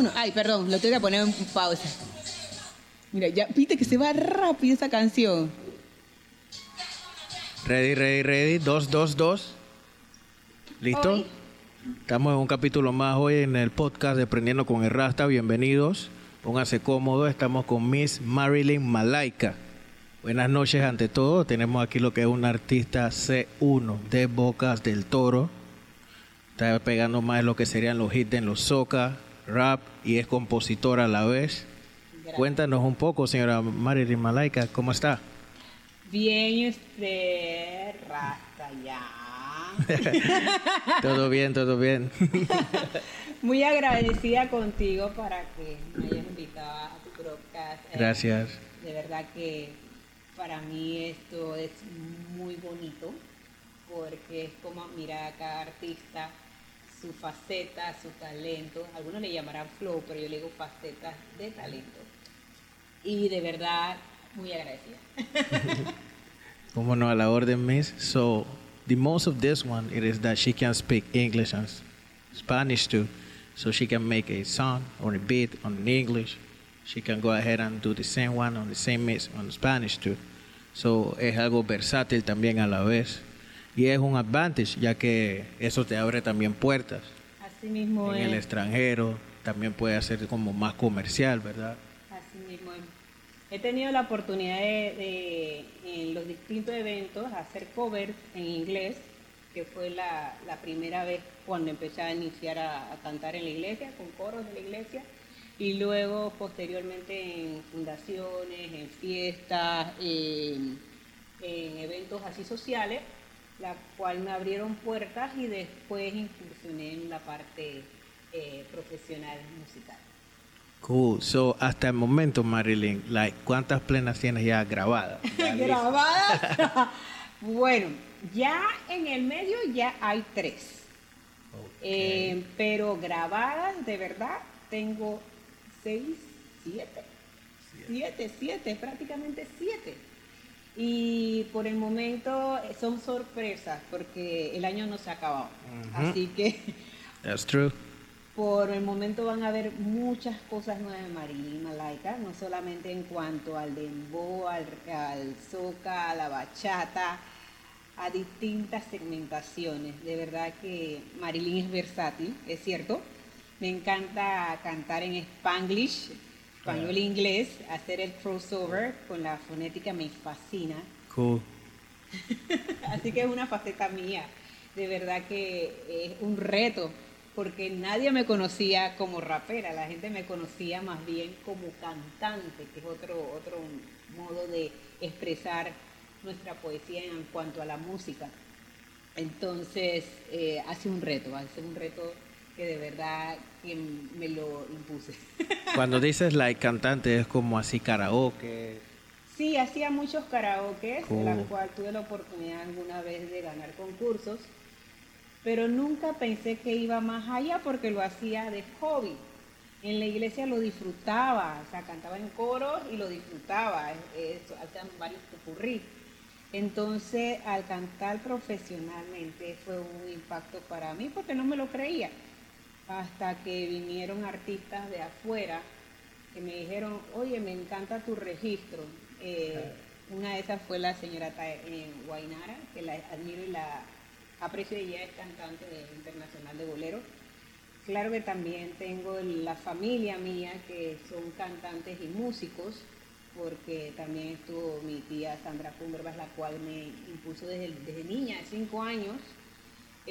uno. Ay, perdón, lo tengo que poner en pausa. Mira, ya viste que se va rápido esa canción. Ready, ready, ready. Dos, dos, dos. ¿Listo? Hoy. Estamos en un capítulo más hoy en el podcast de Prendiendo con el Rasta. Bienvenidos. Pónganse cómodos. Estamos con Miss Marilyn Malaika. Buenas noches ante todo. Tenemos aquí lo que es un artista C1 de Bocas del Toro. Está pegando más lo que serían los hits en los soca, rap y es compositora a la vez. Gracias. Cuéntanos un poco, señora Marilyn Malaika, ¿cómo está? Bien, usted, rasta ya. todo bien, todo bien. Muy agradecida contigo para que me hayas invitado a tu podcast. Eh, Gracias. De verdad que para mí esto es muy bonito porque es como mirar a cada artista su faceta, su talento. Algunos le llamarán flow, pero yo le digo facetas de talento. Y de verdad, muy agradecida. Como no, a la orden, Miss. So, the most of this one, it is that she can speak English and Spanish too. So she can make a song or a beat on English. She can go ahead and do the same one on the same mix on Spanish too. So, es algo versátil también a la vez. Y es un advantage, ya que eso te abre también puertas. Así mismo En el extranjero también puede ser como más comercial, ¿verdad? Así mismo es. He tenido la oportunidad de, de, en los distintos eventos hacer covers en inglés, que fue la, la primera vez cuando empecé a iniciar a, a cantar en la iglesia, con coros de la iglesia, y luego posteriormente en fundaciones, en fiestas, en, en eventos así sociales, la cual me abrieron puertas y después incursioné en la parte eh, profesional musical. Cool. So, hasta el momento, Marilyn, like, ¿cuántas plenas tienes ya grabadas? Ya grabadas. bueno, ya en el medio ya hay tres. Eh, pero grabadas, de verdad, tengo seis, siete. Siete, siete, prácticamente siete. Y por el momento eh, son sorpresas porque el año no se ha acabado. Así que That's true. por el momento van a ver muchas cosas nuevas de Marilyn Malaika, no solamente en cuanto al dembow, al, al soca, a la bachata, a distintas segmentaciones. De verdad que Marilyn es versátil, es cierto. Me encanta cantar en spanglish, español e inglés, hacer el crossover con la fonética me fascina. Cool. Así que es una faceta mía. De verdad que es un reto, porque nadie me conocía como rapera, la gente me conocía más bien como cantante, que es otro, otro modo de expresar nuestra poesía en cuanto a la música. Entonces, eh, hace un reto, hace un reto que de verdad que me lo impuse. Cuando dices like cantante es como así karaoke. Sí, hacía muchos karaokes, Cool. en la cual tuve la oportunidad alguna vez de ganar concursos, pero nunca pensé que iba más allá porque lo hacía de hobby. En la iglesia lo disfrutaba, o sea, cantaba en coros y lo disfrutaba, eso, hacían varios popurrí. Entonces, al cantar profesionalmente fue un impacto para mí porque no me lo creía. Hasta que vinieron artistas de afuera que me dijeron, oye, me encanta tu registro. Eh, una de esas fue la señora eh, Guainara, que la admiro y la aprecio, ella es cantante de- internacional de bolero. Claro que también tengo la familia mía que son cantantes y músicos, porque también estuvo mi tía Sandra Cumberbas, la cual me impuso desde, desde niña, de cinco años.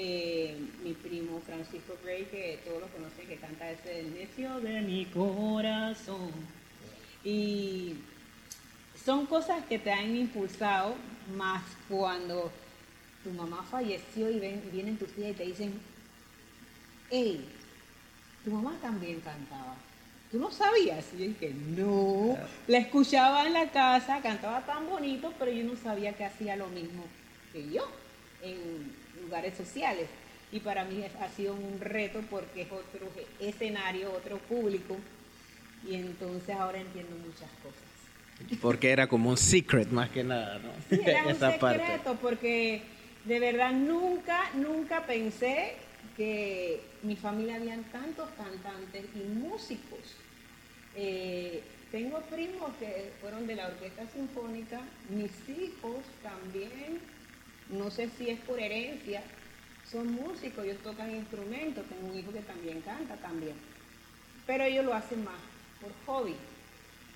Eh, mi primo Francisco Gray, que todos lo conocen, que canta ese necio de mi corazón. Y son cosas que te han impulsado, más cuando tu mamá falleció y, ven, vienen tus tías y te dicen, hey, tu mamá también cantaba. ¿Tú no sabías? Y yo dije, no. La escuchaba en la casa, cantaba tan bonito, pero yo no sabía que hacía lo mismo que yo en lugares sociales. Y para mí ha sido un reto porque es otro escenario, otro público. Y entonces ahora entiendo muchas cosas. Porque era como un secret más que nada, ¿no? Sí, era un secreto porque de verdad nunca, nunca pensé que mi familia habían tantos cantantes y músicos. Eh, tengo primos que fueron de la orquesta sinfónica, mis hijos también, no sé si es por herencia, son músicos, ellos tocan instrumentos, tengo un hijo que también canta también, pero ellos lo hacen más por hobby.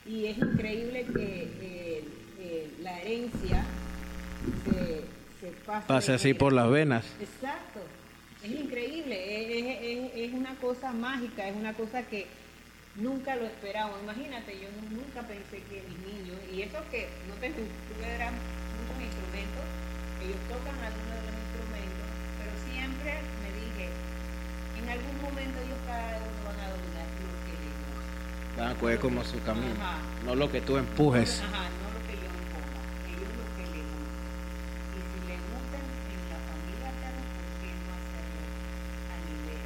Y es increíble que eh, eh, la herencia se, pase. Pase así por las venas. Exacto, es increíble, es una cosa mágica, es una cosa que Nunca lo esperaba. Imagínate, yo nunca pensé que mis niños, y eso que no te instrumentos, ellos tocan algunos de los instrumentos, pero siempre me dije, en algún momento ellos cada uno van a dominar lo que les gusta. Van a coger como su camino, no lo que tú empujes. Ajá, no lo que yo empuja, ellos lo que les gusta. Y si les gusta en la familia, ¿por qué no hacerlo a nivel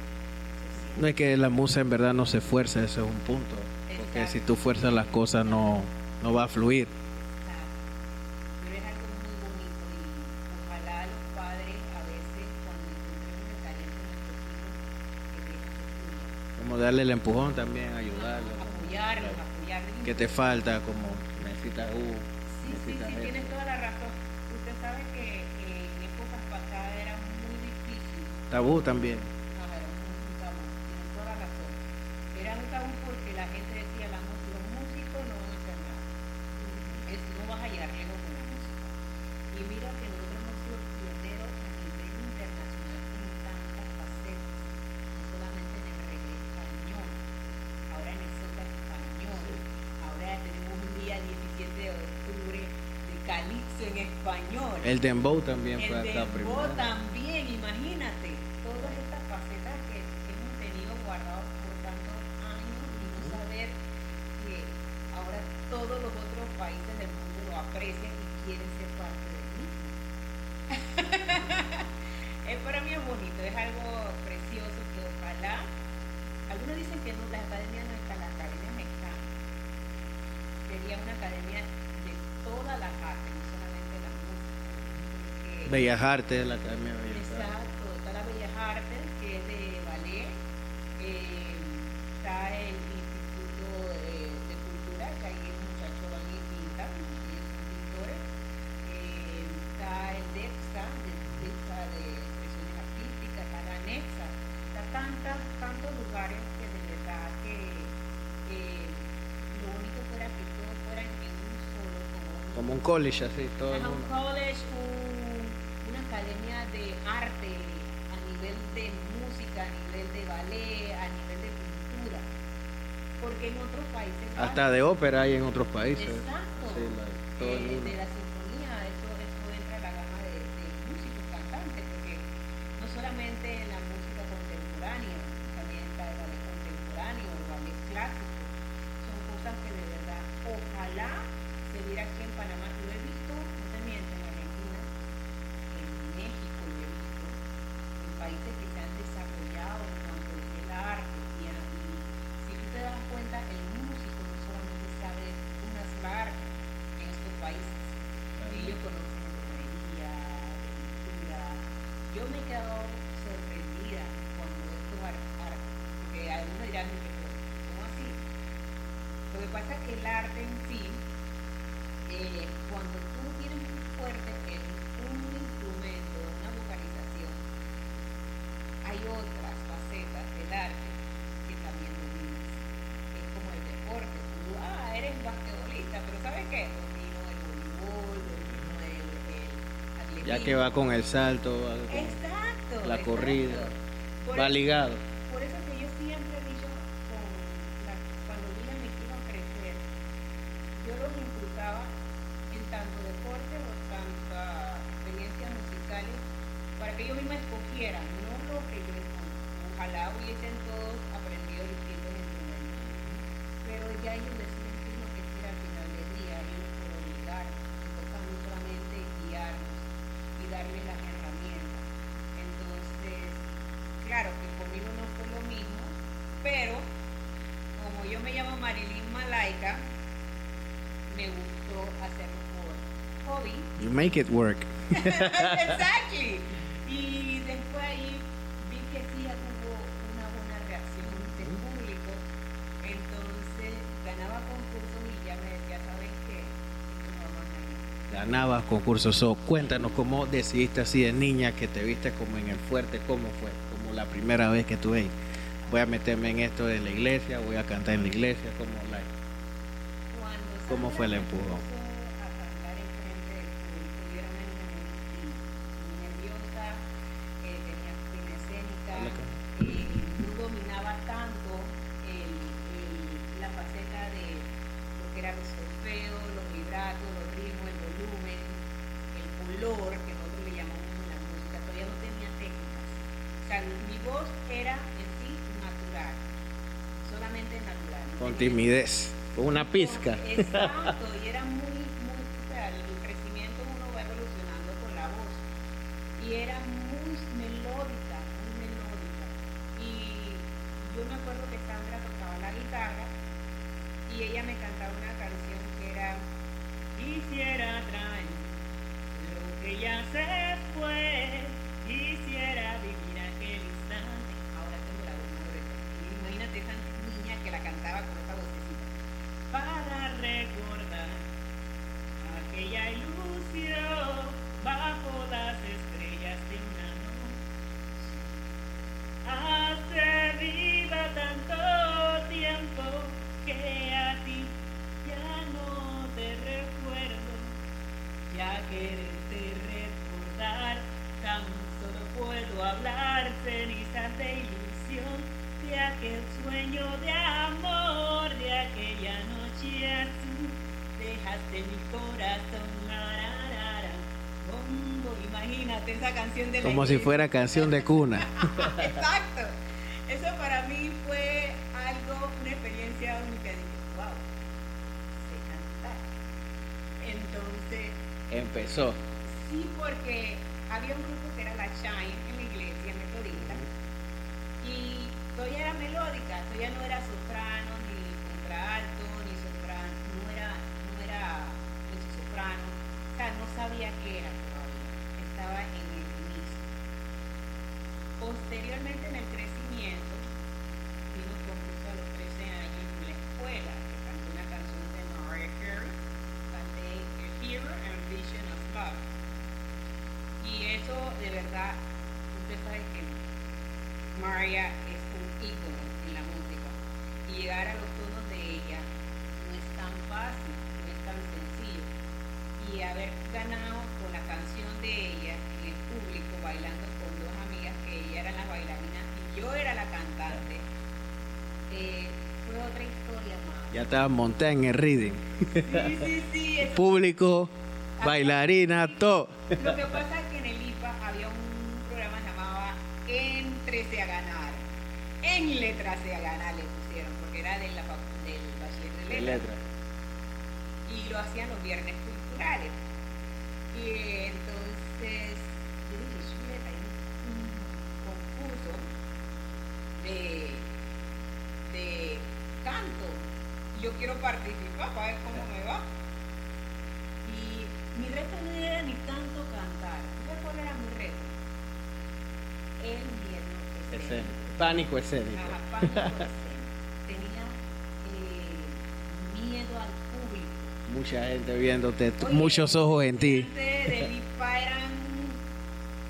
no es que la musa en verdad no se fuerza, ese es un punto. Porque si tú fuerzas las cosas no, no va a fluir. Pero es algo muy bonito y ojalá los padres a veces cuando encontremos el talento en nuestros hijos, Como darle el empujón también, ayudarlos. Apoyarlos, apoyarlos. Que te falta, como necesitas uh, Sí, sí, sí, tienes toda la razón. Usted sabe que en épocas pasadas era muy difícil. Tabú también. El dembow también fue acá primero. También, imagínate. Todas estas facetas que hemos tenido guardados por tantos años y no saber que ahora todos los otros países del mundo lo aprecian y quieren ser parte de mí. es para mí es bonito, es algo precioso que ojalá. Algunos dicen que no, la academia no está, la academia mexicana. Sería una academia de todas las artes Bellas Artes, la Academia de Bellas Artes. Exacto, está la Bellas Artes, que es de ballet, eh, está el Instituto de, Cultura, que ahí el muchacho van y pinta, y son pintores, eh, está el DEXA, el DEXA de expresiones artísticas, está la ANEXA, está tantas, tantos lugares que de verdad que eh, lo único fuera que todos fueran en un solo, como, como un college así, todo. un college, Hasta de ópera hay en otros países. Sí, todo el mundo. De la sinfonía, eso, eso entra en la gama de, de músicos, cantantes, porque no solamente en la música contemporánea, también está el ballet contemporáneo, el ballet clásico. Son cosas que de verdad, ojalá se viera aquí en Panamá. Lo he visto, no te mienten, países que se han desarrollado en cuanto al arte. Y, si tú te das cuenta, el músico no solamente sabe unas arte en estos países, ellos conocen de de pintura. Yo me he quedado sorprendida cuando estos arte, porque algunos dirán, ¿cómo así? Lo que pasa es que el arte en sí, eh, cuando tú tienes muy fuerte el hay otras facetas del arte que también dominas. Es como el deporte. Tú, ah, eres basquetbolista, pero ¿sabes qué? Domino el voleibol, domino el, el atletismo. Ya que va con el salto, exacto, la corrida, va ligado. Por eso que yo siempre he dicho, con la, cuando niños me quiero crecer, yo los inculcaba en tanto deporte o tanto experiencias musicales para que ellos mismos escogieran, no lo que yo Ojalá hubiesen todos aprendido distintos instrumentos. Pero ya ellos deciden make it work. exactly. Y después ahí vi que sí hubo una buena reacción del público. Entonces ganaba concursos y ya me decía, ¿sabes qué? Ganabas concursos. So, cuéntanos cómo decidiste así de niña que te viste como en el fuerte, cómo fue, como la primera vez que tuve voy a meterme en esto de la iglesia, voy a cantar en la iglesia, como la, ¿cómo fue el empujón? Pizca. Exacto, y era muy, Como si fuera canción de cuna. Montada en el reading. Sí, sí, sí. eso- Público, bailarina, todo. Lo que pasa es que en el IPA había un programa llamado Entrese a ganar. En letras a ganar le pusieron, porque era de la, del bachiller de letras. Y lo hacían los viernes culturales. Y entonces, yo dije, "Shit, hay un, un concurso de, de canto. Yo quiero participar para ver cómo me va. Y mi reto no era ni tanto cantar. ¿Sabes cuál era mi reto? El miedo escénico. Pánico escénico. Ajá, pánico escénico. Tenía eh, miedo al público. Mucha gente viéndote, Oye, muchos ojos en ti. del IPA eran,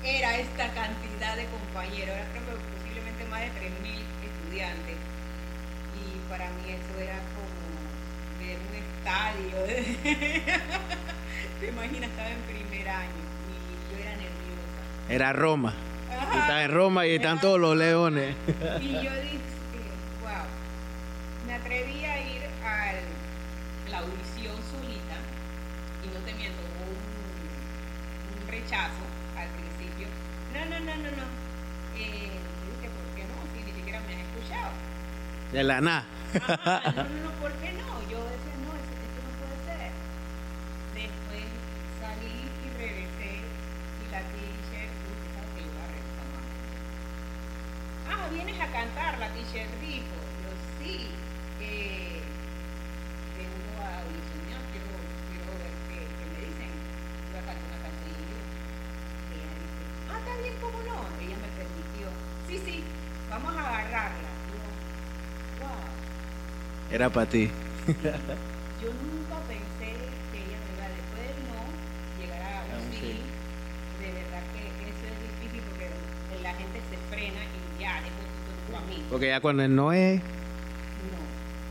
era esta cantidad de compañeros, era creo que posiblemente más de 3.000 estudiantes. Y para mí eso era ver un estadio. Te imaginas, estaba en primer año y yo era nerviosa. Era Roma. Ajá. Tú estás en Roma y están todos los leones. Y yo dije, wow, me atreví a ir a la audición solita y no te miento, hubo un, un rechazo al principio. No, no, no, no, no. Eh, dije, ¿por qué no? Si ni siquiera me has escuchado. De la nada. No, no, no, ¿por qué no? Yo decía, no, esto, esto no puede ser. Después salí y regresé y la teacher, uy, tú sabes que yo la regresar más. Ah, vienes a cantar, la teacher dijo. Yo sí. Eh, vengo a audicionar, quiero, quiero ver qué, me dicen. Voy a cantar una canción y. Ella dice, ah, está bien, ¿cómo no? Ella me permitió. Sí, sí, vamos a agarrarla. Y yo, wow. Era para ti. Yo nunca pensé Porque ya cuando no es, No,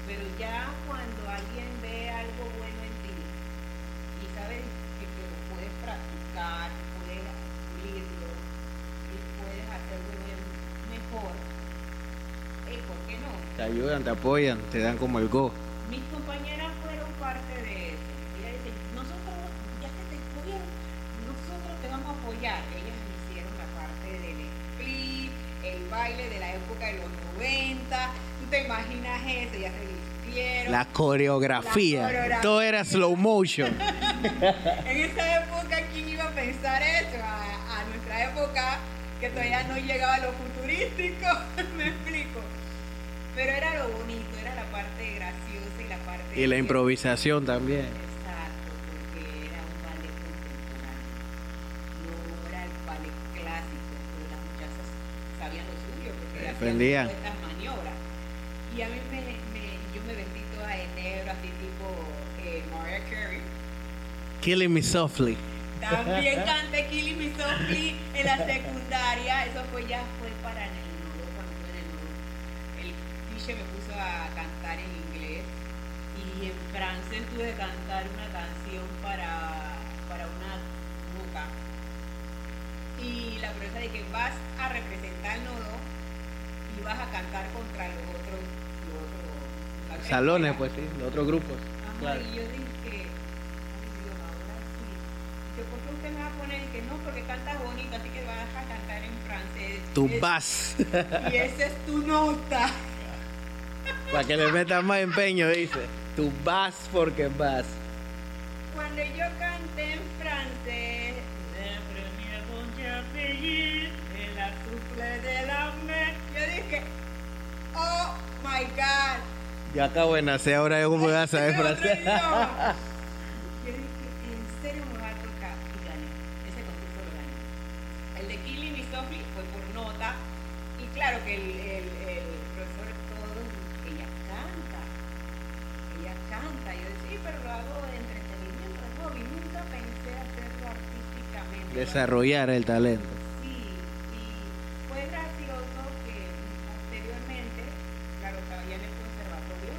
pero ya cuando alguien ve algo bueno en ti y sabe que, que lo puedes practicar, puedes pulirlo y puedes hacerlo bien mejor, hey, ¿por qué no? te ayudan, te apoyan, te dan como el go. Mis compañeras fueron parte de eso. Ellas dicen, nosotros, ya que te escogieron, nosotros te vamos a apoyar. Ellas hicieron la parte del split, el baile de la época de los 90. Tú te imaginas eso, ya se vistieron. La coreografía, La coreografía. todo era slow motion. En esa época, ¿quién iba a pensar eso? A, a nuestra época, que todavía no llegaba a lo futurístico, me explico. Pero era lo bonito, era la parte graciosa y la parte... Y la improvisación también. Exacto, porque era un ballet contemporáneo. No era el ballet clásico, pero las muchachas sabían lo suyo, porque Defendían. Y a mí me, me- yo me vestí toda de negro, así tipo eh, Mariah Carey. Killing me softly. También canté Killing Me Softly en la secundaria. Eso fue ya fue para en el nudo, cuando en el nudo. El teacher me puso a cantar en inglés y en francés tuve que cantar una canción para, para una boca. Y la profesora dice que vas a representar el nudo y vas a cantar contra los otros, Salones, pues sí, los otros grupos. Ajá, Claro. y yo dije, ay Dios, ahora sí. Dice, ¿por qué usted me va a poner? Que no, porque cantas bonito, así que vas a cantar en francés. Tu Es- vas. Y esa es tu nota. Para que le metas más empeño, dice. Tu vas porque vas. Cuando yo canté en francés, la de la mer, yo dije, oh my God. Yo acabo de nacer, ahora yo como voy a saber francés. idioma. Yo dije, en serio me va a tocar y gané. Ese concurso lo gané. El de Killing Me Softly fue por nota. Y claro que el, el, el profesor todo, ella canta. Ella canta. Yo decía, sí, pero lo hago de entretenimiento, de hobby. Nunca pensé hacerlo artísticamente. Desarrollar el talento. Sí, y fue gracioso que posteriormente, claro, estaba ya en el conservatorio,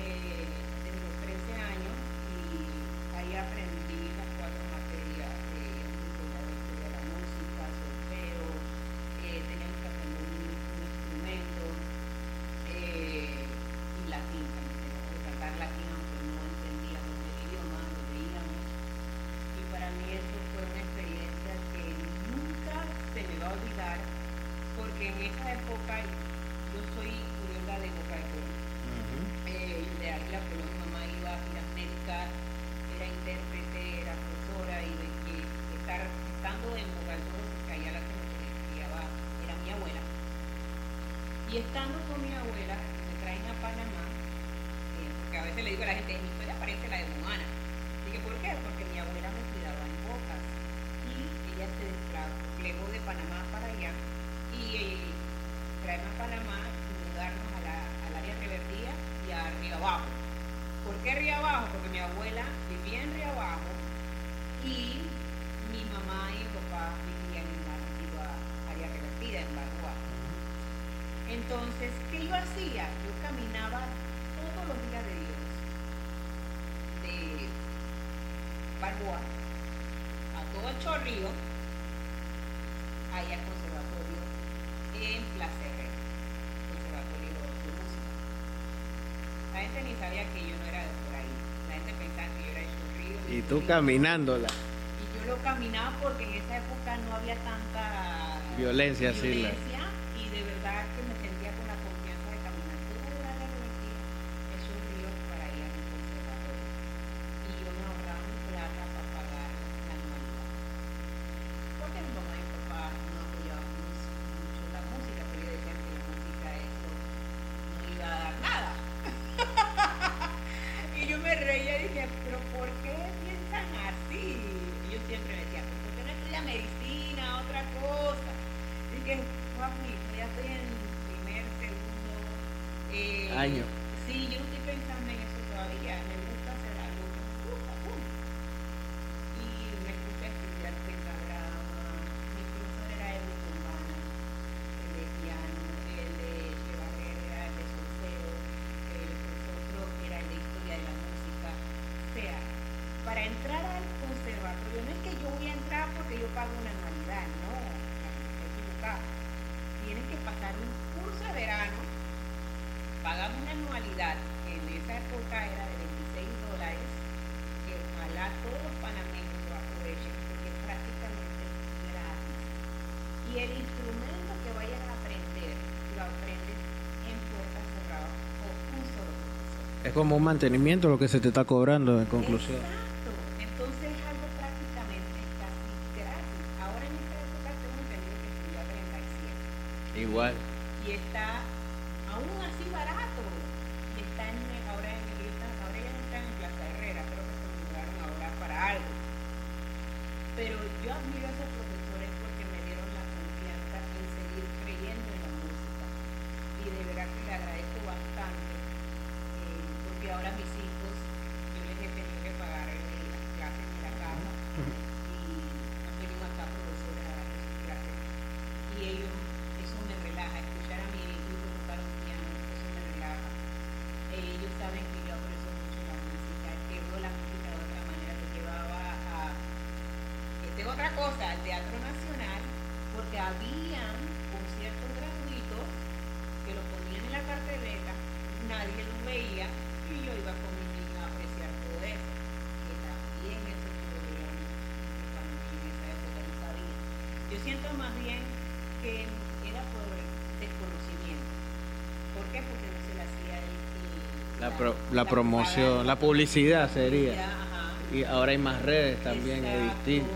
eh, tengo 13 años y ahí aprendí las cuatro materias de la historia de la música, solfeo, eh, teníamos que aprender un, un instrumento eh, y latín también, teníamos que cantar latín aunque no entendíamos el idioma, lo veíamos. Y para mí eso fue una experiencia que nunca se me va a olvidar, porque en esa época yo soy oriunda de Boca de Toro. Eh, de ahí la Colón, mi mamá iba a giras médicas, era intérprete, era profesora y de que estar estando en Boca de Toro, porque allá la que me criaba era mi abuela. Y estando con mi abuela, me traen a Panamá, eh, porque a veces le digo a la gente, mi historia parece la de Moana. Dije, ¿por qué? Porque mi abuela me cuidaba en Bocas y ella se desplegó de Panamá para allá y eh, traerme a Panamá y mudarnos a la, al área de Reverdía y a Río Abajo. ¿Por qué Río Abajo? Porque mi abuela vivía en Río Abajo y mi mamá y mi papá vivían en la antigua área revertida, en Balboa. Entonces, ¿qué yo hacía? Yo caminaba todos los días de Dios, de Balboa a todo el Chorrillo, ahí conservatorio en Plaza Herrera, conservatorio de música. La gente ni sabía que yo no era de por ahí, la gente pensaba que yo era de Chorrillo. Y tú caminándola. Y yo lo caminaba porque en esa época no había tanta Violencia, sí, la- y de verdad que me sentía como un mantenimiento lo que se te está cobrando en conclusión. la promoción, la publicidad sería. Y ahora hay más redes también, es distinto.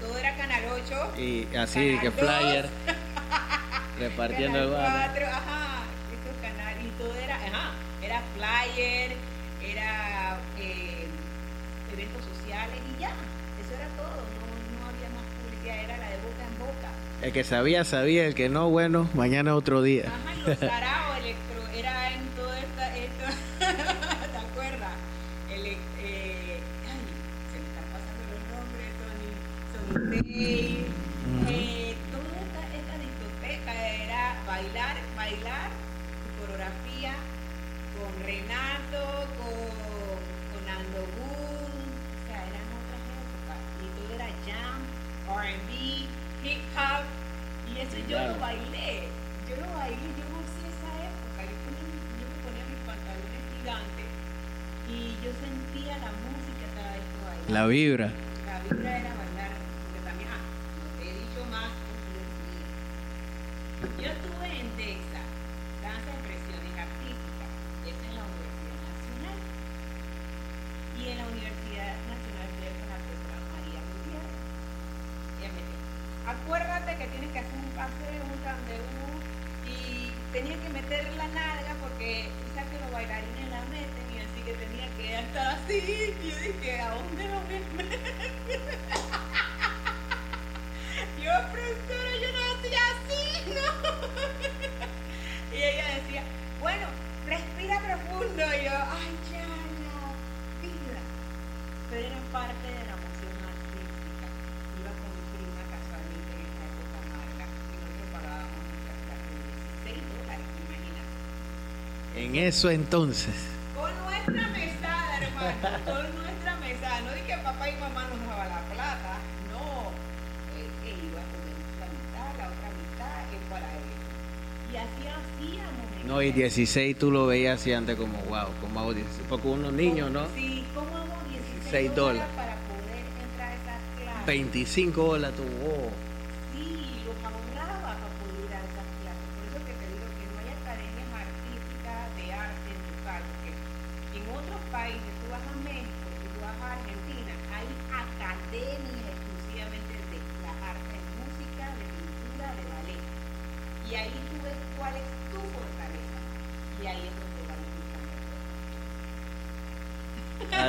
Todo era Canal 8. Y así, que flyer, repartiendo el barrio. El que sabía, sabía, el que no, bueno, mañana otro día. Ajá, los Sarao Electro, era en toda esta, esta ¿te acuerdas? El, eh, ay, se me están pasando los nombres, Tony, Sonitei. La vibra. eso entonces? Con nuestra mesada, hermano, con nuestra mesada. No dije que papá y mamá nos daba la plata, no. Él, iba a comer la mitad, la otra mitad, que para él. Y así hacíamos. No, y 16 tú lo veías así antes como, wow, ¿cómo hago 16? Porque unos niños, ¿no? Sí, ¿cómo hago 16, 16 dólares para poder entrar a esas clases? 25 dólares, tú, wow.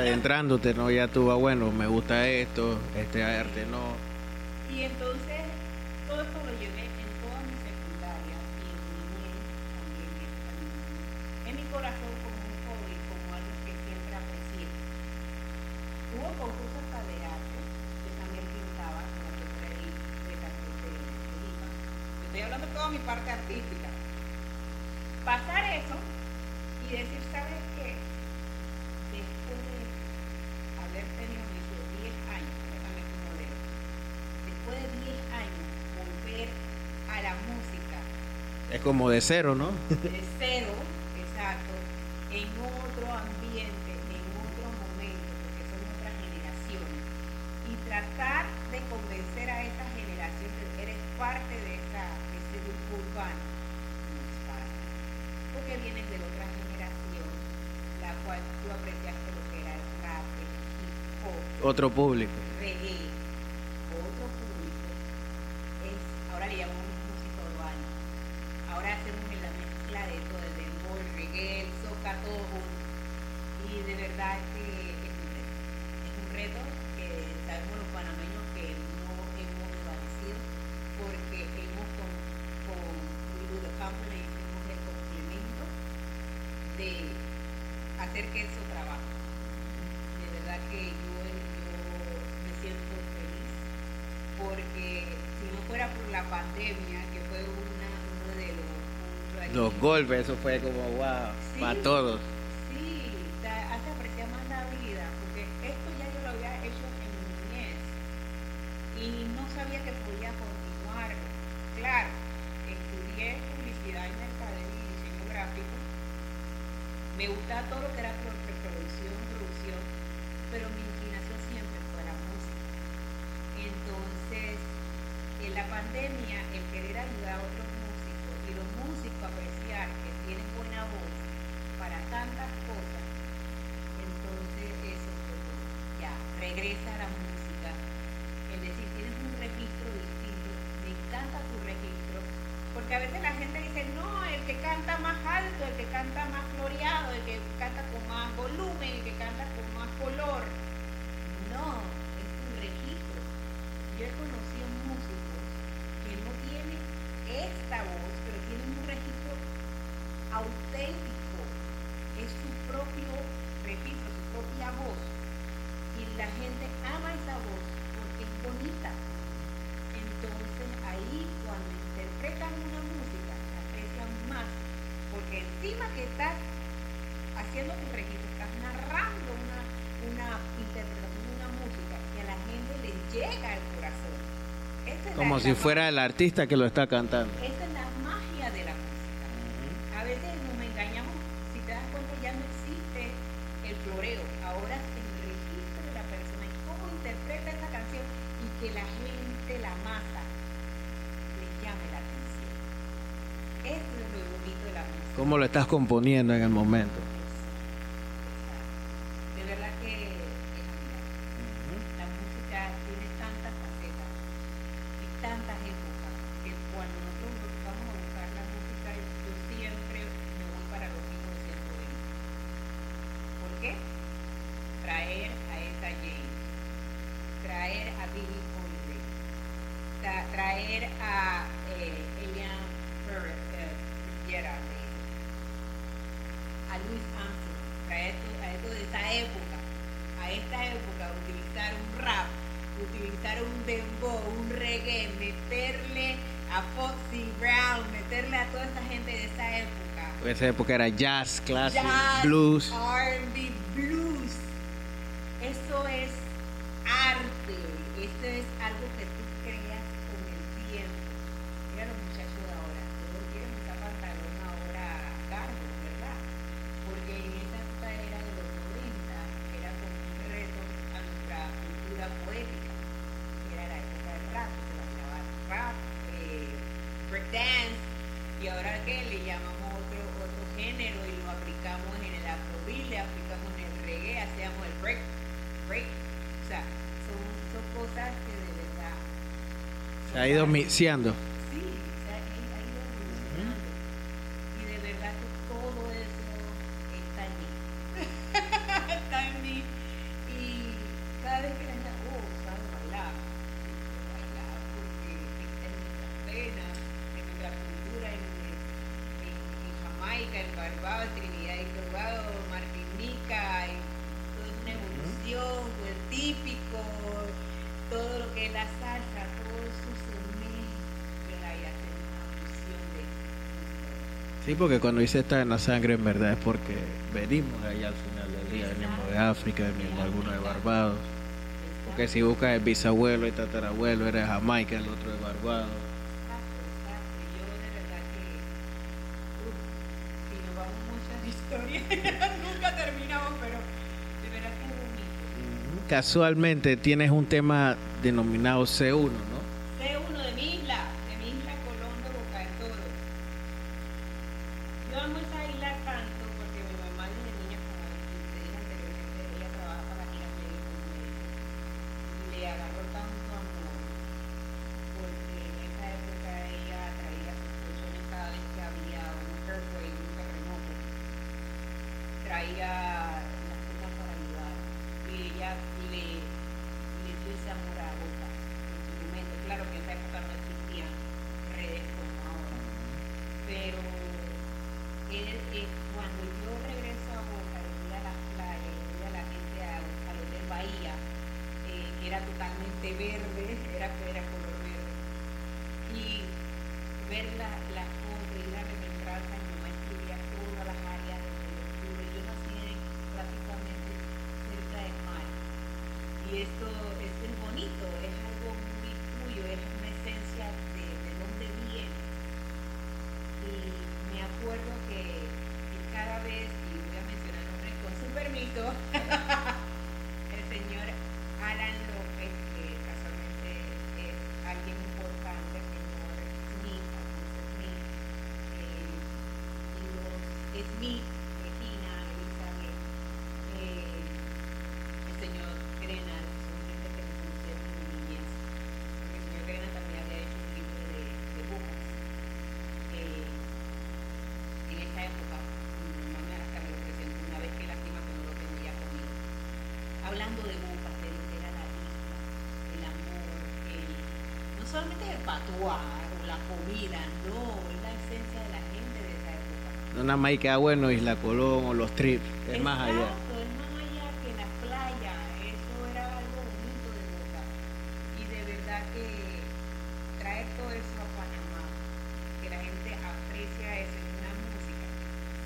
adentrándote, ¿no? Ya tú vas, bueno, me gusta esto, este arte no. Y entonces, todo esto lo llevé en toda mi secundaria y en mi también en, mi corazón como un hobby, como algo que siempre aprecié. Hubo concursos hasta de arte, que también pintaba, como que traí de Cancún de Lima. Estoy hablando de toda mi parte artística. Pasar eso y decir, como de cero, ¿no? De cero, exacto, en otro ambiente, en otro momento, porque son otras generaciones. Y tratar de convencer a esa generación de que eres parte de, esa, de ese grupo urbano no es fácil, porque vienes de otra generación, la cual tú apreciaste lo que era el rap, el hip. Otro público hacer que su trabajo. De verdad que yo, yo me siento feliz porque si no fuera por la pandemia, que fue una, uno de los... Los golpes, eso fue como wow, para todos. si la fuera el artista que lo está cantando. Esa es la magia de la música. A veces nos engañamos, si te das cuenta ya no existe el floreo, ahora el registro de la persona y cómo interpreta esa canción y que la gente, la masa, le llame la atención. Eso es lo bonito de la música. ¿Cómo lo estás componiendo en el momento? para jazz, clásico, jazz. blues. Ah. terciando. Sí, porque cuando dice está en la sangre, en verdad es porque venimos allá al final del día, venimos de África, venimos algunos de Barbados. Porque si buscas el bisabuelo y tatarabuelo, era de Jamaica, el otro de Barbados. De nunca terminamos, pero de verdad que es bonito. Casualmente tienes un tema denominado C1, ¿no? ハハハハ。Patuar o la comida, no, es la esencia de la gente de esa época. No nada más hay que ah, bueno, Isla Colón o los trips, es más allá. Es más allá que la playa, eso era algo bonito de Boca. Y de verdad que traer todo eso a Panamá, que la gente aprecia eso en una música.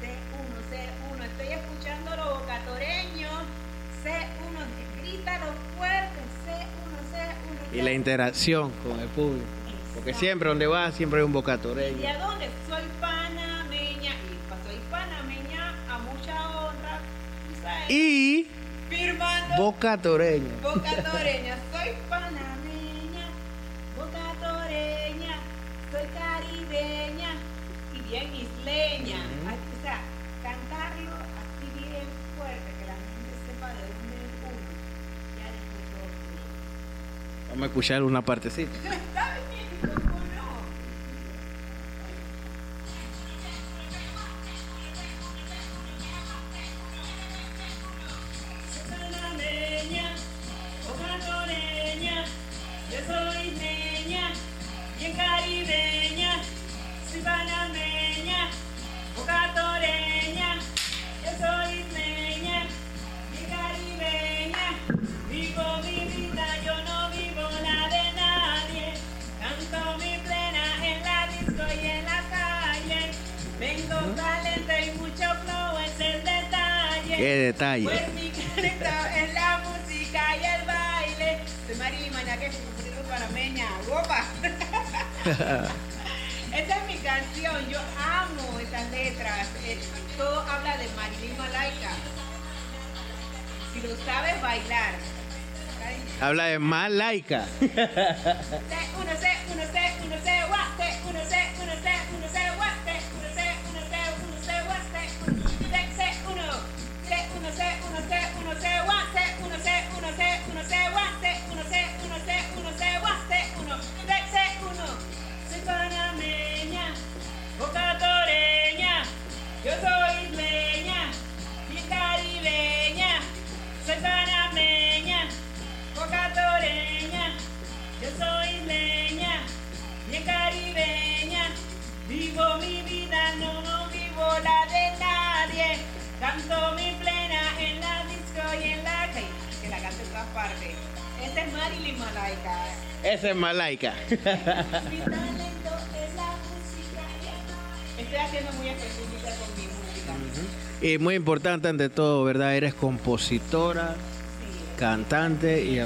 C1, C1, estoy escuchando los bocatoreños, C1, grítalo fuerte, C1, C1. Y la interacción con el público. Porque siempre donde vas, siempre hay un ¿Y bocatoreño. a dónde? Soy panameña, y soy panameña a mucha honra, tú sabes, Y firmando. bocatoreño. Boca Toreña, soy panameña, Boca Toreña, soy caribeña y bien isleña. O sea, cantarlo así bien fuerte, que la gente sepa de dónde es uno. Ya fluye. Vamos a escuchar una partecita. caribeña, soy panameña, boca toreña, yo soy isleña, bien caribeña, vivo mi vida, yo no vivo la de nadie, canto mi plena en la disco y en la calle, tengo talento y mucho flow, es el detalle. Qué detalle. Pues mi talento es la música y el baile. Soy Marilyn Mañaque, compositor panameña. ¡Guapa! Esta es mi canción. Yo amo esas letras. Eh, Todo habla de Marilyn Malaika. Si lo sabes bailar. Habla de. C, uno, C, Marilyn Malaika. Esa es más laica. Mi talento es la música y. Estoy haciendo muy específica con mi música. Y muy importante ante todo, ¿verdad? Eres compositora, Sí. cantante. Y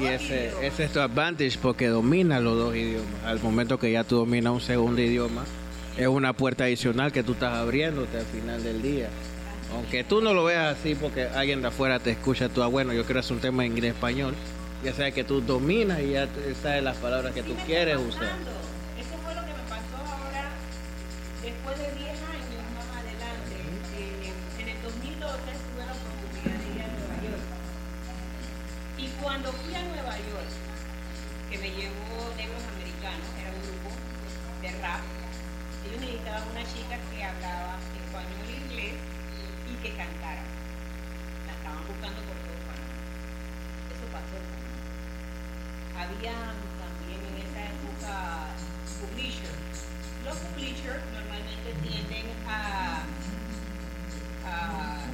Y ese, es tu advantage porque domina los dos idiomas. Al momento que ya tú dominas un segundo idioma, es una puerta adicional que tú estás abriéndote al final del día. Aunque tú no lo veas así porque alguien de afuera te escucha, tú, ah, bueno, yo quiero hacer un tema en inglés español, ya sabes que tú dominas y ya sabes las palabras que Sí tú quieres usar. Eso fue lo que me pasó ahora, después de 10 años más adelante. Eh, en el 2012 tuve la oportunidad de ir a Nueva York. Y cuando fui a Había también en esa época publishers. Los publishers normalmente tienden a, a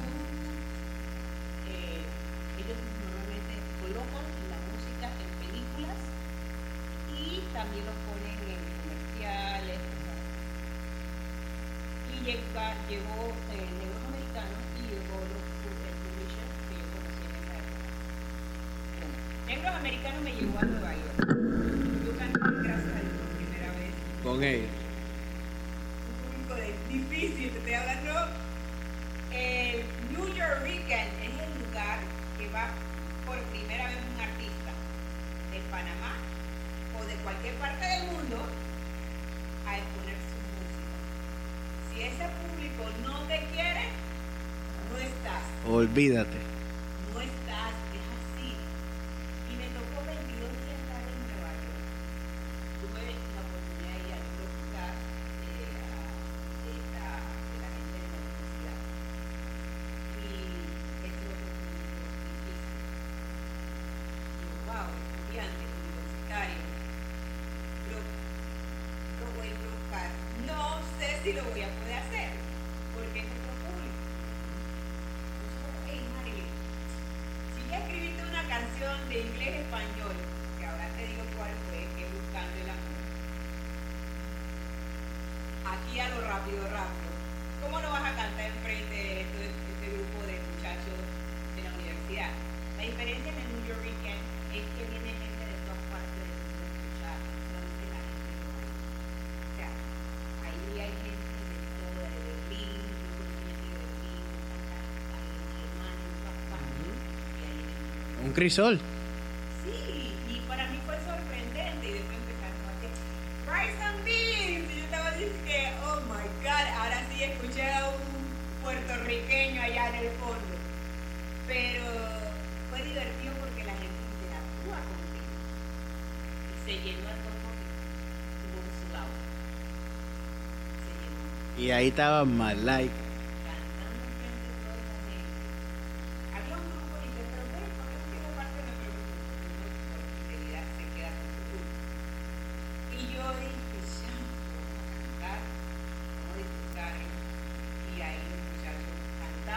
eh, ellos normalmente colocan la música en películas y también lo ponen en comerciales. Y llega, llegó eh, Negros Americanos y llegó los el publisher que yo conocí en esa época. Negros Americanos me llevó a Nueva York. Yo canté gracias a Dios por primera vez Ellos. un público de- difícil, te estoy hablando. El New Yorkican es el lugar que va por primera vez un artista de Panamá o de cualquier parte del mundo a exponer su música. Si ese público no te quiere, no estás Olvídate. no estás, es así. Y me tocó 22 días estar en Nueva York. Tuve la oportunidad de ir al Rockstar de, la, de, esta, de la gente de la universidad. Y estuvo con un difícil. Digo, wow, estudiantes universitarios. Pero lo voy a buscar. No sé si lo voy a poder hacer, porque es otro público. Hey, Marilyn, si ya escribiste una canción de inglés a español, que ahora te digo cuál fue, que es Buscando el Amor. Aquí a lo ¿Cómo no vas a cantar enfrente este, de este grupo de muchachos de la universidad? La diferencia en el New York es que viene gente de todas partes del escuchar, la gente. O sea, ahí hay gente de todo, de Berlín, de Berlín, de Alemania, de todas Un crisol.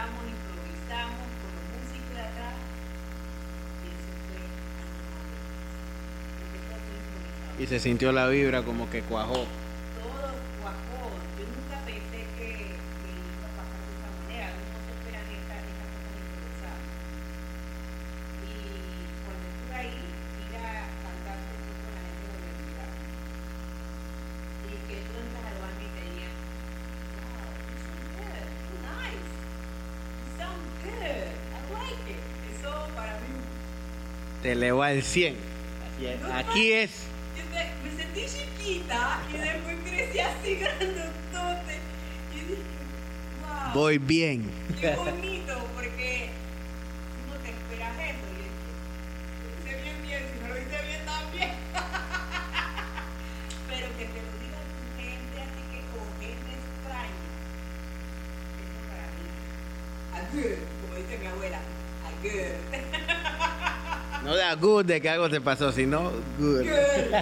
Fue improvisado Y se sintió la vibra como que cuajó. Te elevó al 100. Así es. Aquí es. me sentí chiquita y después crecí así grandotote. Y dije, wow, Voy bien. qué bonito, good de que algo te pasó, sino good. Good.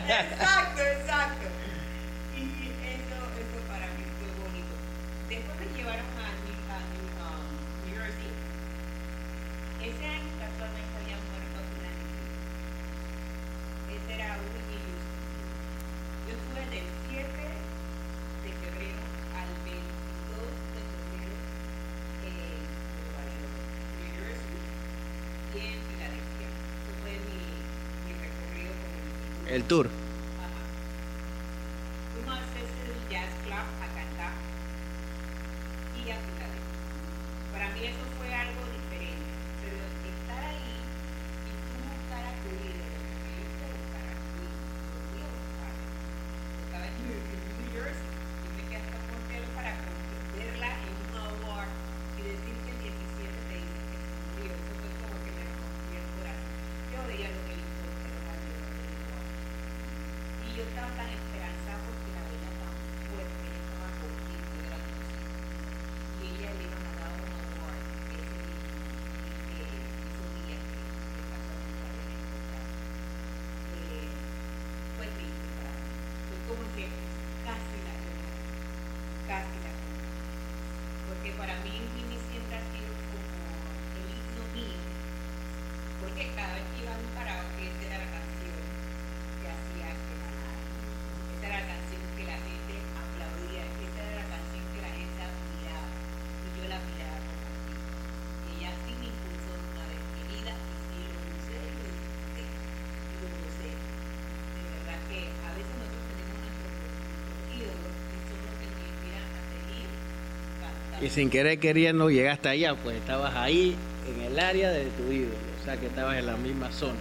Y sin querer queriendo llegaste allá, pues estabas ahí en el área de tu ídolo, o sea que estabas en la misma zona.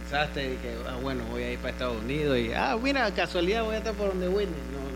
Pensaste que, ah, bueno, voy a ir para Estados Unidos y, ah, mira, casualidad voy a estar por donde Whitney. No,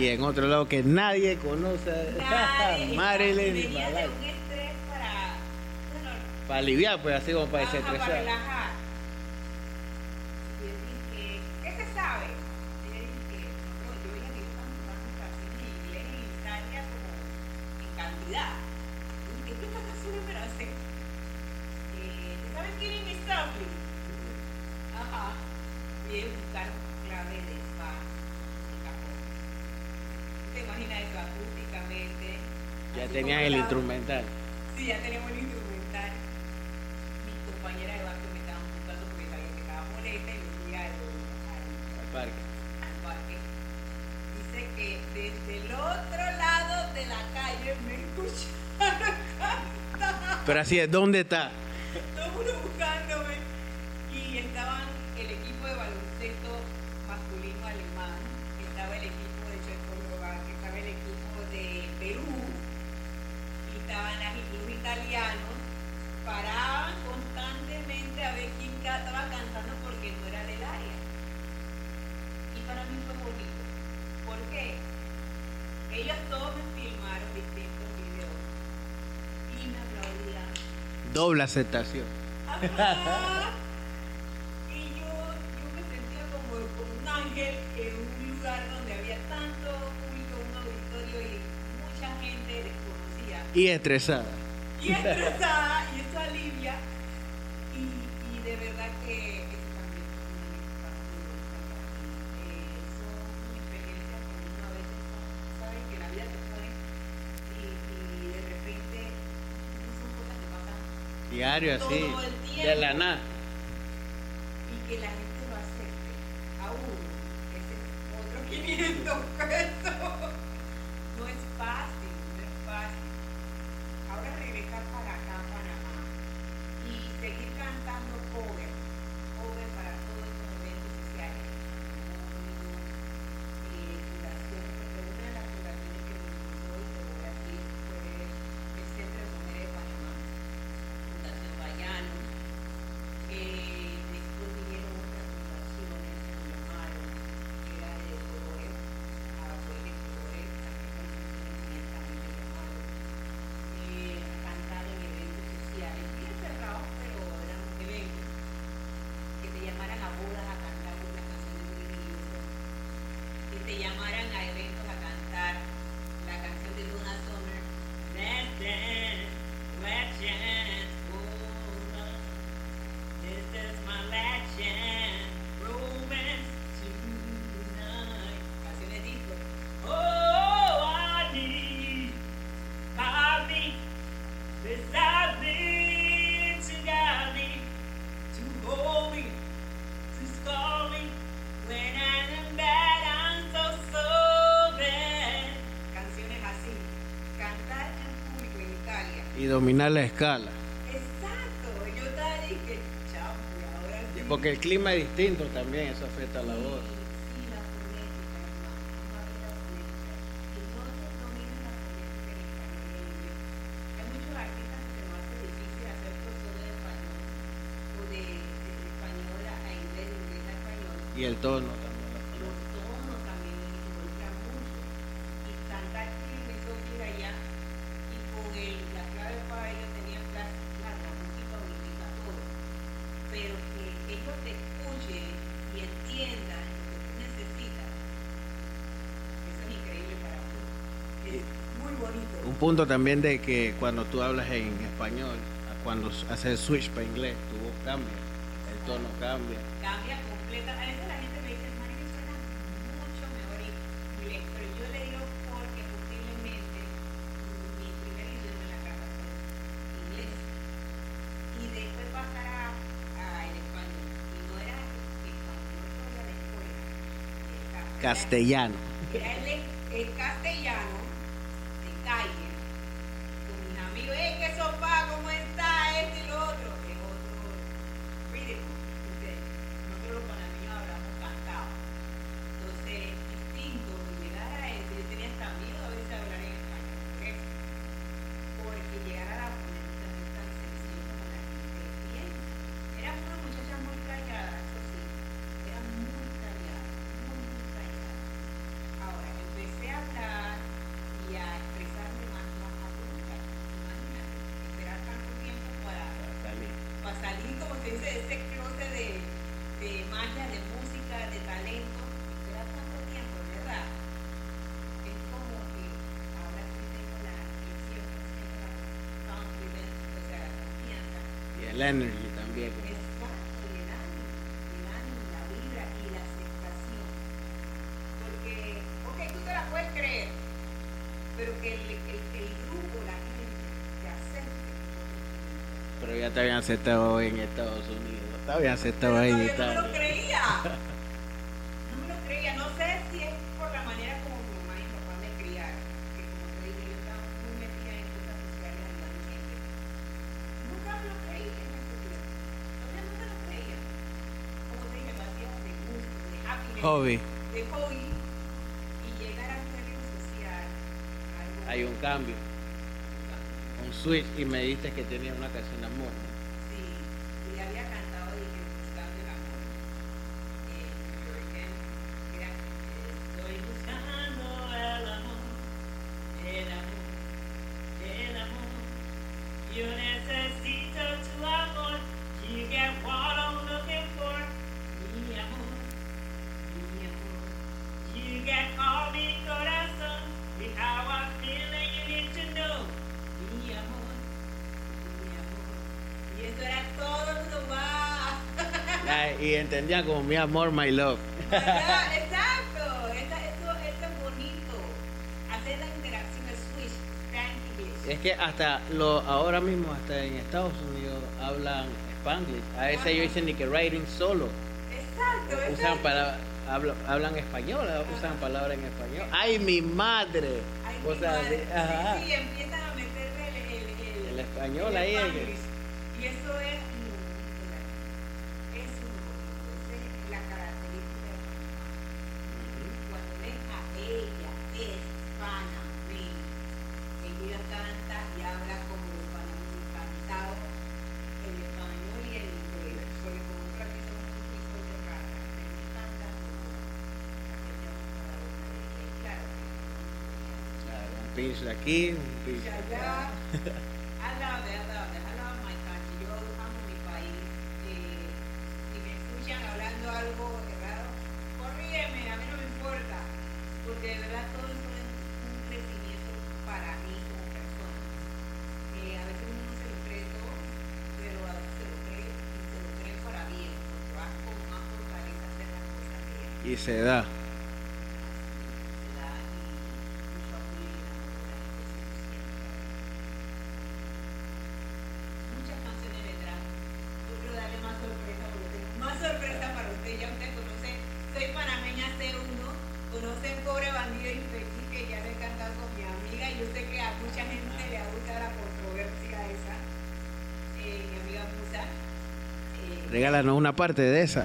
Y en otro lado que nadie conoce. Marilyn. Para, para aliviar, pues así como para desestresar. ¿dónde está? doble aceptación. Y yo, yo me sentía como, como, un ángel en un lugar donde había tanto público, un auditorio y mucha gente desconocida. Y estresada. Y estresada. diario todo así, el tiempo, de la nada. Y que la gente lo acepte a uno, ese otro 500 pesos. Dominar la escala. Exacto, yo estaba que, chao, y ahora sí. Porque el clima es distinto también, eso afecta a la voz. Sí, la fonética, hermano, vamos a ver la fonética. Y no se domina la fonética en español y en inglés. Hay muchos artistas que se nos hace difícil hacer procesos de español o de, de español a inglés, de inglés a español. Y el tono también. la Los fonética. tonos también involucran mucho. Y cantar aquí me hizo ir allá y con el, la clave para ellos tenían clase, claro, la música unifica todo. Pero que ellos te escuchen y entiendan lo que tú necesitas, eso es increíble para mí. Es muy bonito. Un punto también de que cuando tú hablas en español, cuando haces el switch para inglés, tu voz cambia, el tono cambia. cambia completa. A veces la gente me dice, María, suena mucho mejor y y le- pero yo le digo porque posiblemente mi primer idioma en la casa fue inglés. Y después pasar a, a el español. Y no era escuela. Castellano. Era el, de calle. Con mis amigos, ¡eh, qué sopa! ¿Cómo está? Esto y lo otro. Es otro ritmo. Porque nosotros los panameños hablamos cantado. Entonces, distinto, y llegar a eso, yo tenía hasta miedo a veces de hablar en español. ¿por qué? Porque llegar a la fonética no es tan sencillo como la gente piensa. Éramos una muchacha muy callada, eso sí. Era muy callada, muy, muy callada. Ahora, empecé a hablar y a expresarme más, más adulta. Imagínate, esperar tanto tiempo para, para salir, como se dice, de ese closet de, de magia, de música, de talento. Esperar tanto tiempo, ¿verdad? Es como que ahora sí tengo la, y siempre tengo la confidence, o sea, la confianza Y el energy también. como- Exacto, y el ánimo, el ánimo, la vibra y la aceptación. Porque, ok, tú te la puedes creer, pero que el, el, el grupo, la gente, te acepte. Pero ya te habían aceptado en Estados Unidos. Te habían aceptado Pero ahí en todavía no me lo creía. No me lo creía. No sé si es por la manera como mi mamá y mi papá me criaron. Que como te dije, yo estaba muy metida en cosas sociales ayudando gente. Nunca me lo creí en ese. Todavía no me lo creía. Como te dije, lo hacía de gusto, de happiness. Hobby. De hobby. Y llegar a ser social. Algo Hay un cambio, un switch y me dijiste que tenía una canción de amor. Mi amor, my love. Exacto, eso, eso es bonito. Hacer la interacción, el switch, Spanglish. Es que hasta lo, ahora mismo, hasta en Estados Unidos hablan Spanglish. A veces Ajá. ellos dicen ni que writing solo. Exacto, Usan exacto. palabras, hablan, hablan español, usan palabras en español. ¡Ay, mi madre! Ay, mi Cosas así. madre. Ajá. Sí, sí, empiezan a meterle el, el, el, El español ahí. Y eso es muy bonito, ¿verdad? es muy bonito. Esa es la característica de Panamá. Cuando ven a ella, es panameña. Ella canta y habla como los panameños cantados en español y en inglés. Porque como nosotros aquí somos un piso de raza, tenemos tantas cosas. Apreciamos cada una de ellas. Y claro, Aquí, un pinch de acá. I love it, I love it, I love my country. Yo amo mi país. Eh, si me escuchan hablando algo raro, corrígeme, a mí no me importa. Porque de verdad todo es un crecimiento para mí como persona. Eh, a veces uno no se lo cree todo, pero a veces se lo cree y se lo cree para bien. Porque vas con más fortaleza hacer las cosas bien. Y se da. Regálanos una parte de esa.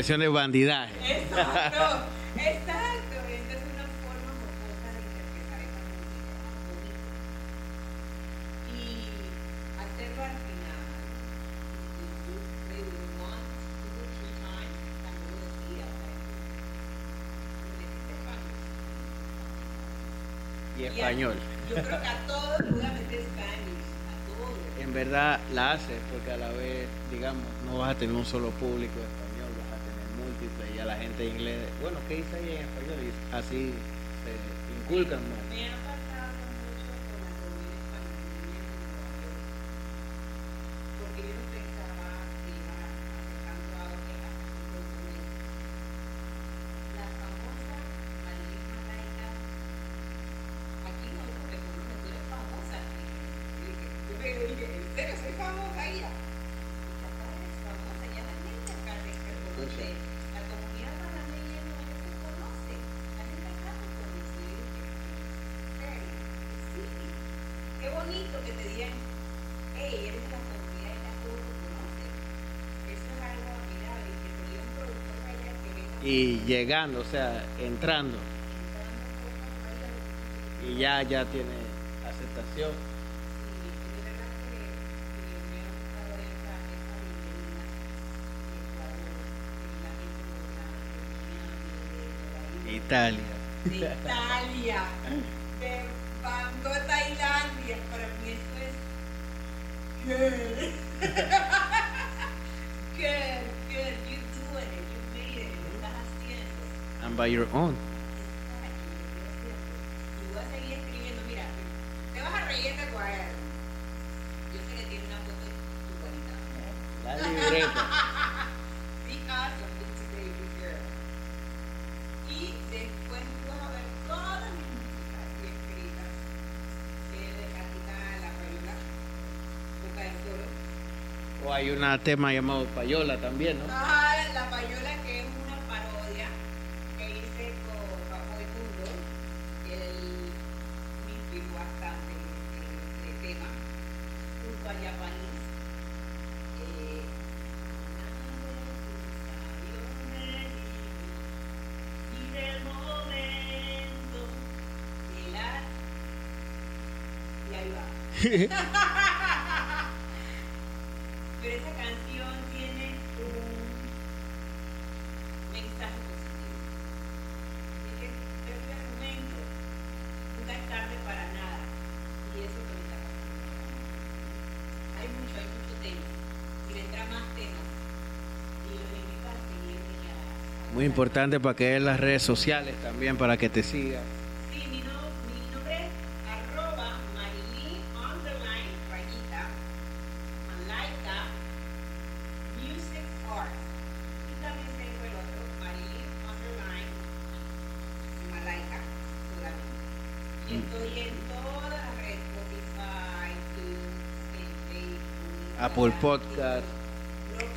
versión bandidaje. Exacto, exacto. Esta es una forma jocosa de interpretar esta música. Y hacerlo al final. Y español. Y español. Yo creo que a todos voy a meter Spanish. A todos. En verdad la hace porque a la vez, digamos, no vas a tener un solo público español, bueno, ¿qué dice ahí en español? Así se inculcan más. Llegando, o sea, entrando, y ya, ya tiene aceptación. Italia. de Italia, de Bangkok, Tailandia. Para mí eso es good. good, good. You doing it, you made it, lo estás haciendo. And by your own. Y voy a seguir escribiendo, mira, te vas a reír de Guayana. Yo sé que tiene una foto de tu bonita. La libreta. The awesome Bitsy Baby Girl. Y después tú vas a ver todas mis músicas aquí escritas. Que de Catita La Payola, Boca del Toro. O hay un tema llamado Payola también, ¿no? Pero esa canción tiene un mensaje positivo. Así que este momento nunca es tarde para nada. Y eso que está pasando. Hay mucho, hay mucho tema. Y vendrá más temas. Y los invito a seguirme Muy importante para que vean las redes sociales también, para que te siga. Estoy en todas las redes, Spotify, Facebook, Apple Podcast.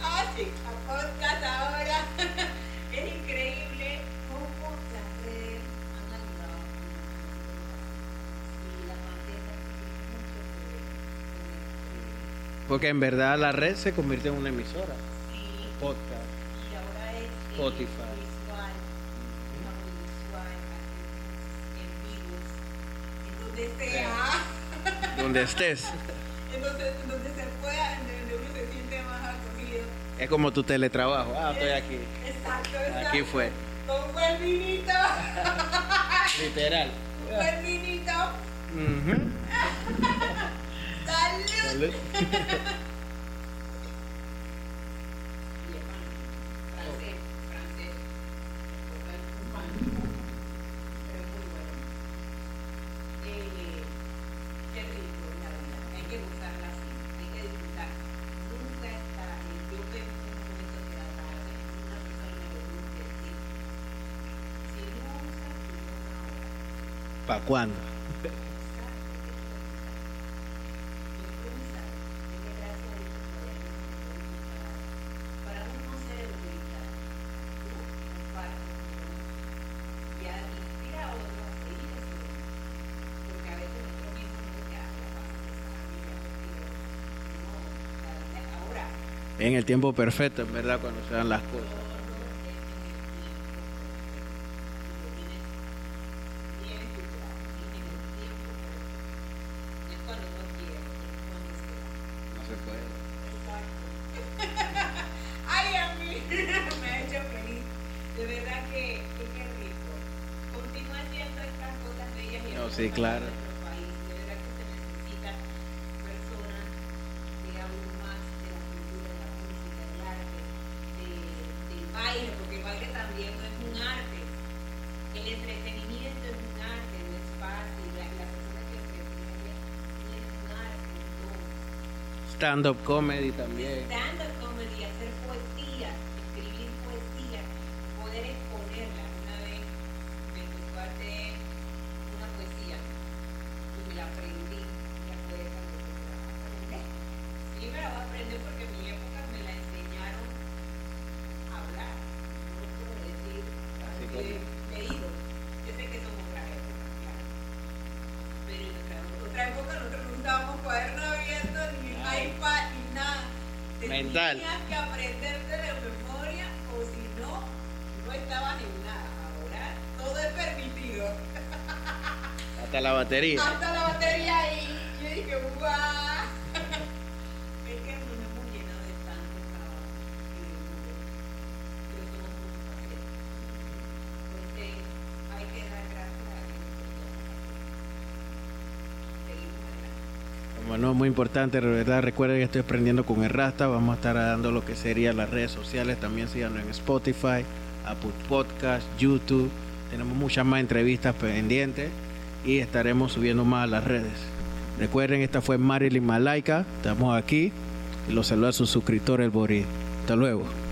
Ah, sí, a podcast ahora. es increíble cómo las redes han ayudado y mucho que Porque en verdad la red se convierte en una emisora. Sí. Podcast. Y ahora es Spotify. visual, una audiovisual, en vivos, en donde sea, Donde estés. en donde, se pueda, en donde uno se siente más acogido. Es como tu teletrabajo. Ah, estoy aquí. Exacto, exacto. Aquí fue. Con un buen vinito, Literal. un buen vinito. Ujú. ¡Salud! Salud. ahora. En el tiempo perfecto, en verdad, cuando se dan las cosas. me ha hecho feliz. De verdad que, que qué rico. Continúa haciendo estas cosas bellas y No, sí, claro. en nuestro país. De verdad que se necesita personas que hablen más de la cultura, de la música, del arte, de, del baile, porque el baile también no es un arte. El entretenimiento es un arte, no es fácil. La, la persona que se tiene un arte, un don. Stand-up comedy también. Stand-up batería. Hasta la batería ahí. Yo dije, ¡guau! Es que nos hemos llenado de tanto trabajo y pero somos muy hay que dar gracias a Dios. Seguimos adelante. Muy importante, de verdad. Recuerden que estoy aprendiendo con el Rasta. Vamos a estar dando lo que serían las redes sociales. También síganos en Spotify, Apple Podcast, YouTube. Tenemos muchas más entrevistas pendientes y estaremos subiendo más a las redes. Recuerden, esta fue Marilyn Malaika. Estamos aquí y los saluda a su suscriptor, el Boris. Hasta luego.